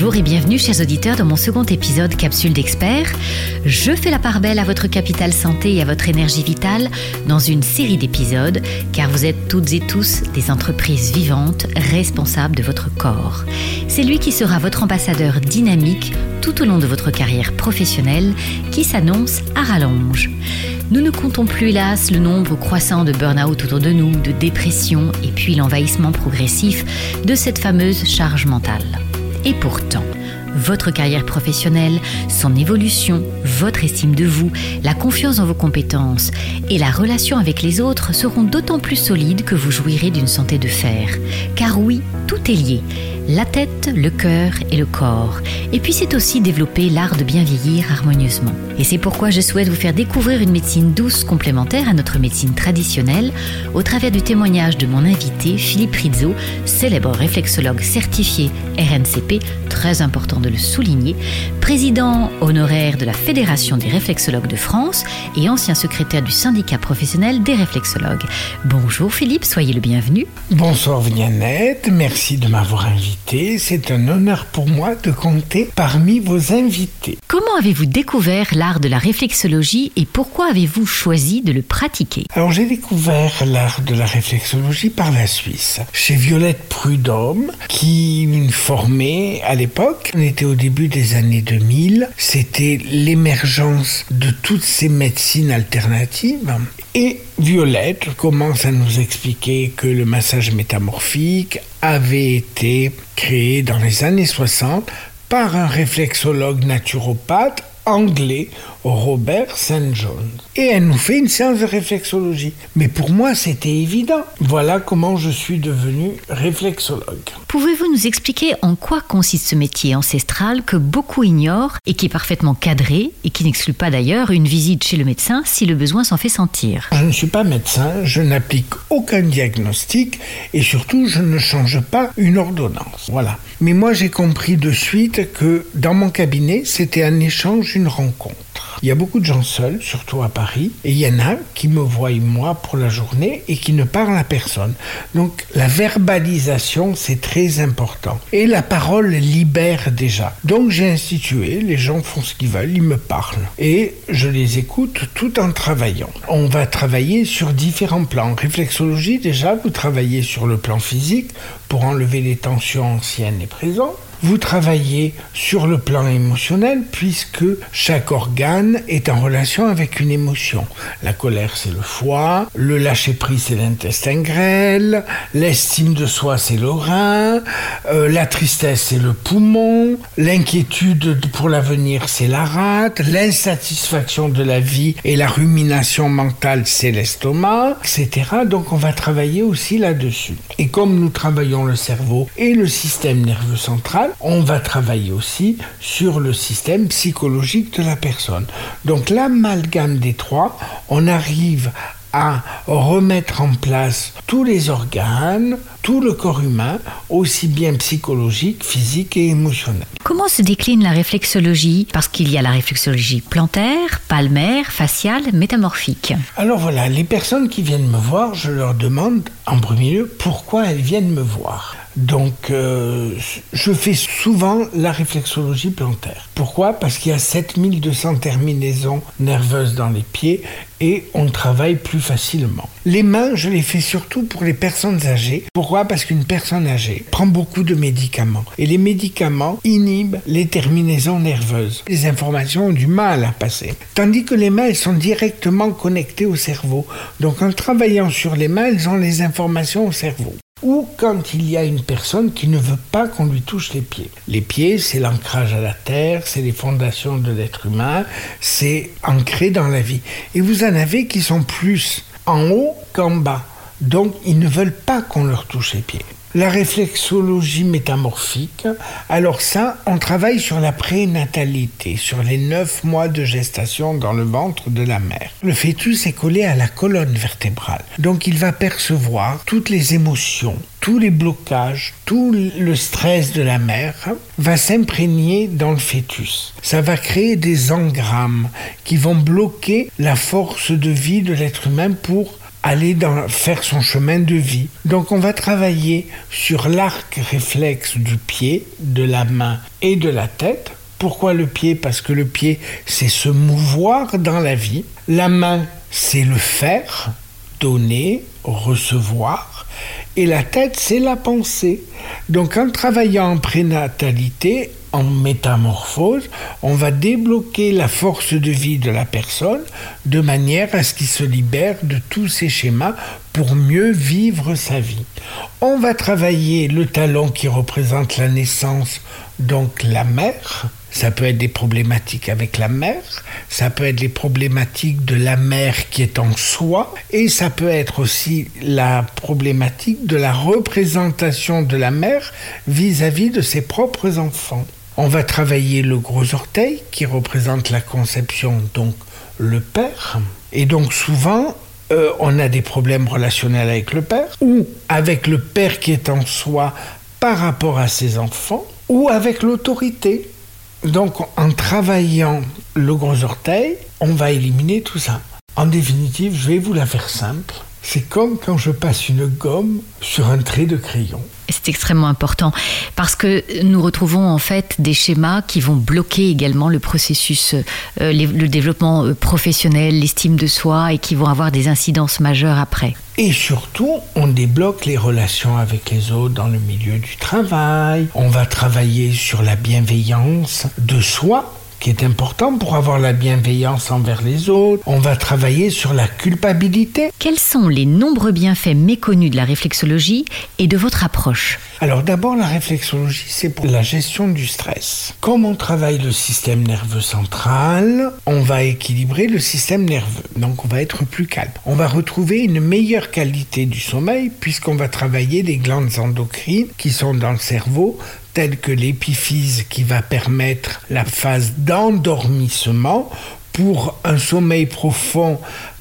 Bonjour et bienvenue chers auditeurs dans mon second épisode Capsule d'experts. Je fais la part belle à votre capital santé et à votre énergie vitale dans une série d'épisodes car vous êtes toutes et tous des entreprises vivantes responsables de votre corps. C'est lui qui sera votre ambassadeur dynamique tout au long de votre carrière professionnelle qui s'annonce à rallonge. Nous ne comptons plus hélas le nombre croissant de burn-out autour de nous, de dépression et puis l'envahissement progressif de cette fameuse charge mentale. Et pourtant, votre carrière professionnelle, son évolution, votre estime de vous, la confiance dans vos compétences et la relation avec les autres seront d'autant plus solides que vous jouirez d'une santé de fer. Car oui, tout est lié la tête, le cœur et le corps. Et puis c'est aussi développer l'art de bien vieillir harmonieusement. Et c'est pourquoi je souhaite vous faire découvrir une médecine douce complémentaire à notre médecine traditionnelle au travers du témoignage de mon invité Philippe Rizzo, célèbre réflexologue certifié RNCP, très important de le souligner, président honoraire de la Fédération des réflexologues de France et ancien secrétaire du syndicat professionnel des réflexologues. Bonjour Philippe, soyez le bienvenu. Bonsoir Viannette, merci de m'avoir invité c'est un honneur pour moi de compter parmi vos invités. Comment avez-vous découvert l'art de la réflexologie et pourquoi avez-vous choisi de le pratiquer? Alors j'ai découvert l'art de la réflexologie par la Suisse, chez Violette Prudhomme, qui me formait à l'époque. On était au début des années 2000. C'était l'émergence de toutes ces médecines alternatives. Et Violette commence à nous expliquer que le massage métamorphique avait été créé dans les années 60 par un réflexologue naturopathe anglais Robert St. John. Et elle nous fait une séance de réflexologie. Mais pour moi, c'était évident. Voilà comment je suis devenu réflexologue. Pouvez-vous nous expliquer en quoi consiste ce métier ancestral que beaucoup ignorent et qui est parfaitement cadré et qui n'exclut pas d'ailleurs une visite chez le médecin si le besoin s'en fait sentir? Je ne suis pas médecin, je n'applique aucun diagnostic et surtout je ne change pas une ordonnance. Voilà. Mais moi j'ai compris de suite que dans mon cabinet, c'était un échange, une rencontre. Il y a beaucoup de gens seuls, surtout à Paris, et il y en a qui me voient moi pour la journée et qui ne parlent à personne. Donc la verbalisation, c'est très important. Et la parole libère déjà. Donc j'ai institué, les gens font ce qu'ils veulent, ils me parlent. Et je les écoute tout en travaillant. On va travailler sur différents plans. réflexologie, déjà, vous travaillez sur le plan physique pour enlever les tensions anciennes et présentes. Vous travaillez sur le plan émotionnel puisque chaque organe est en relation avec une émotion. La colère, c'est le foie, le lâcher-prise, c'est l'intestin grêle, l'estime de soi, c'est le rein, euh, la tristesse, c'est le poumon, l'inquiétude pour l'avenir, c'est la rate, l'insatisfaction de la vie et la rumination mentale, c'est l'estomac, etc. Donc on va travailler aussi là-dessus. Et comme nous travaillons le cerveau et le système nerveux central, on va travailler aussi sur le système psychologique de la personne. Donc l'amalgame des trois, on arrive à remettre en place tous les organes, tout le corps humain, aussi bien psychologique, physique et émotionnel. Comment se décline la réflexologie? Parce qu'il y a la réflexologie plantaire, palmaire, faciale, métamorphique. Alors voilà, les personnes qui viennent me voir, je leur demande en premier lieu pourquoi elles viennent me voir. Donc, euh, je fais souvent la réflexologie plantaire. Pourquoi? Parce qu'il y a 7200 terminaisons nerveuses dans les pieds et on travaille plus facilement. Les mains, je les fais surtout pour les personnes âgées. Pourquoi? Parce qu'une personne âgée prend beaucoup de médicaments et les médicaments inhibent les terminaisons nerveuses. Les informations ont du mal à passer. Tandis que les mains, elles sont directement connectées au cerveau. Donc en travaillant sur les mains, elles ont les informations au cerveau ou quand il y a une personne qui ne veut pas qu'on lui touche les pieds. Les pieds, c'est l'ancrage à la terre, c'est les fondations de l'être humain, c'est ancré dans la vie. Et vous en avez qui sont plus en haut qu'en bas. Donc, ils ne veulent pas qu'on leur touche les pieds. La réflexologie métamorphique, alors ça, on travaille sur la prénatalité, sur les neuf mois de gestation dans le ventre de la mère. Le fœtus est collé à la colonne vertébrale, donc il va percevoir toutes les émotions, tous les blocages, tout le stress de la mère va s'imprégner dans le fœtus. Ça va créer des engrammes qui vont bloquer la force de vie de l'être humain pour aller faire son chemin de vie. Donc on va travailler sur l'arc réflexe du pied, de la main et de la tête. Pourquoi le pied? Parce que le pied, c'est se mouvoir dans la vie. La main, c'est le faire, donner, recevoir. Et la tête, c'est la pensée. Donc en travaillant en prénatalité, en métamorphose, on va débloquer la force de vie de la personne de manière à ce qu'il se libère de tous ces schémas pour mieux vivre sa vie. On va travailler le talon qui représente la naissance, donc la mère. Ça peut être des problématiques avec la mère, ça peut être les problématiques de la mère qui est en soi, et ça peut être aussi la problématique de la représentation de la mère vis-à-vis -vis de ses propres enfants. On va travailler le gros orteil qui représente la conception, donc le père. Et donc souvent, euh, on a des problèmes relationnels avec le père, ou avec le père qui est en soi par rapport à ses enfants, ou avec l'autorité. Donc en travaillant le gros orteil, on va éliminer tout ça. En définitive, je vais vous la faire simple. C'est comme quand je passe une gomme sur un trait de crayon. C'est extrêmement important parce que nous retrouvons en fait des schémas qui vont bloquer également le processus, euh, le développement euh, professionnel, l'estime de soi et qui vont avoir des incidences majeures après. Et surtout, on débloque les relations avec les autres dans le milieu du travail. On va travailler sur la bienveillance de soi qui est important pour avoir la bienveillance envers les autres. On va travailler sur la culpabilité. Quels sont les nombreux bienfaits méconnus de la réflexologie et de votre approche Alors d'abord, la réflexologie, c'est pour la gestion du stress. Comme on travaille le système nerveux central, on va équilibrer le système nerveux. Donc on va être plus calme. On va retrouver une meilleure qualité du sommeil puisqu'on va travailler les glandes endocrines qui sont dans le cerveau telle que l'épiphyse qui va permettre la phase d'endormissement pour un sommeil profond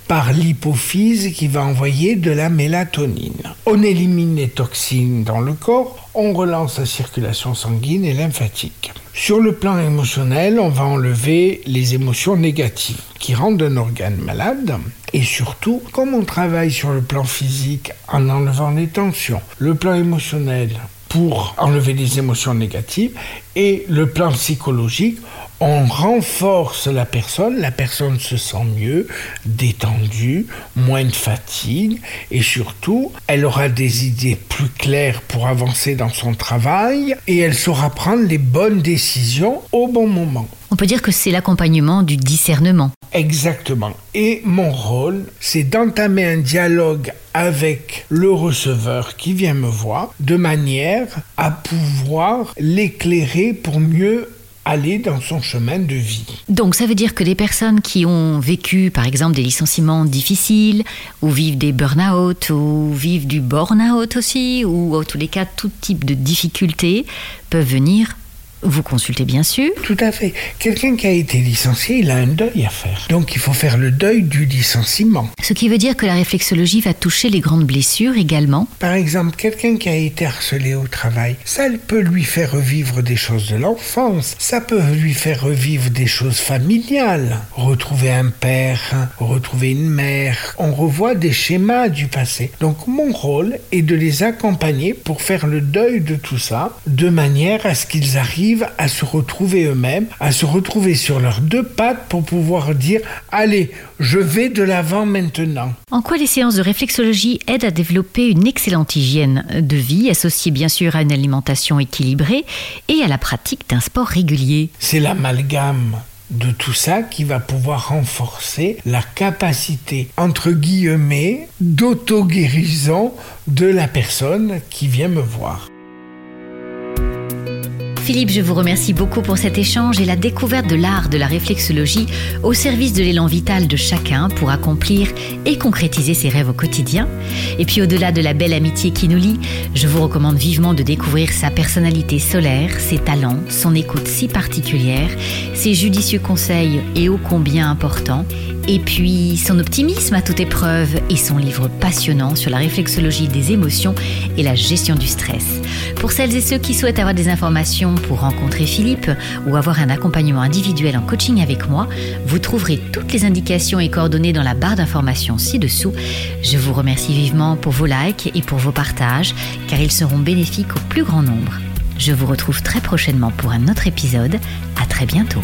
par l'hypophyse qui va envoyer de la mélatonine. On élimine les toxines dans le corps, on relance la circulation sanguine et lymphatique. Sur le plan émotionnel, on va enlever les émotions négatives qui rendent un organe malade. Et surtout, comme on travaille sur le plan physique en enlevant les tensions, le plan émotionnel, pour enlever les émotions négatives et le plan psychologique, on renforce la personne, la personne se sent mieux, détendue, moins de fatigue et surtout, elle aura des idées plus claires pour avancer dans son travail et elle saura prendre les bonnes décisions au bon moment. On peut dire que c'est l'accompagnement du discernement. Exactement. Et mon rôle, c'est d'entamer un dialogue avec le receveur qui vient me voir de manière à pouvoir l'éclairer pour mieux aller dans son chemin de vie. Donc ça veut dire que des personnes qui ont vécu par exemple des licenciements difficiles, ou vivent des burn-out, ou vivent du burn-out aussi, ou en tous les cas tout type de difficultés, peuvent venir vous consultez bien sûr. Tout à fait. Quelqu'un qui a été licencié, il a un deuil à faire. Donc il faut faire le deuil du licenciement. Ce qui veut dire que la réflexologie va toucher les grandes blessures également. Par exemple, quelqu'un qui a été harcelé au travail, ça peut lui faire revivre des choses de l'enfance, ça peut lui faire revivre des choses familiales, retrouver un père, retrouver une mère. On revoit des schémas du passé. Donc mon rôle est de les accompagner pour faire le deuil de tout ça, de manière à ce qu'ils arrivent à se retrouver eux-mêmes, à se retrouver sur leurs deux pattes pour pouvoir dire allez, je vais de l'avant maintenant. En quoi les séances de réflexologie aident à développer une excellente hygiène de vie, associée bien sûr à une alimentation équilibrée et à la pratique d'un sport régulier? C'est l'amalgame de tout ça qui va pouvoir renforcer la capacité, entre guillemets, d'auto-guérison de la personne qui vient me voir. Philippe, je vous remercie beaucoup pour cet échange et la découverte de l'art de la réflexologie au service de l'élan vital de chacun pour accomplir et concrétiser ses rêves au quotidien. Et puis au-delà de la belle amitié qui nous lie, je vous recommande vivement de découvrir sa personnalité solaire, ses talents, son écoute si particulière, ses judicieux conseils et ô combien importants Et puis son optimisme à toute épreuve et son livre passionnant sur la réflexologie des émotions et la gestion du stress. Pour celles et ceux qui souhaitent avoir des informations pour rencontrer Philippe ou avoir un accompagnement individuel en coaching avec moi, vous trouverez toutes les indications et coordonnées dans la barre d'informations ci-dessous. Je vous remercie vivement pour vos likes et pour vos partages car ils seront bénéfiques au plus grand nombre. Je vous retrouve très prochainement pour un autre épisode. À très bientôt.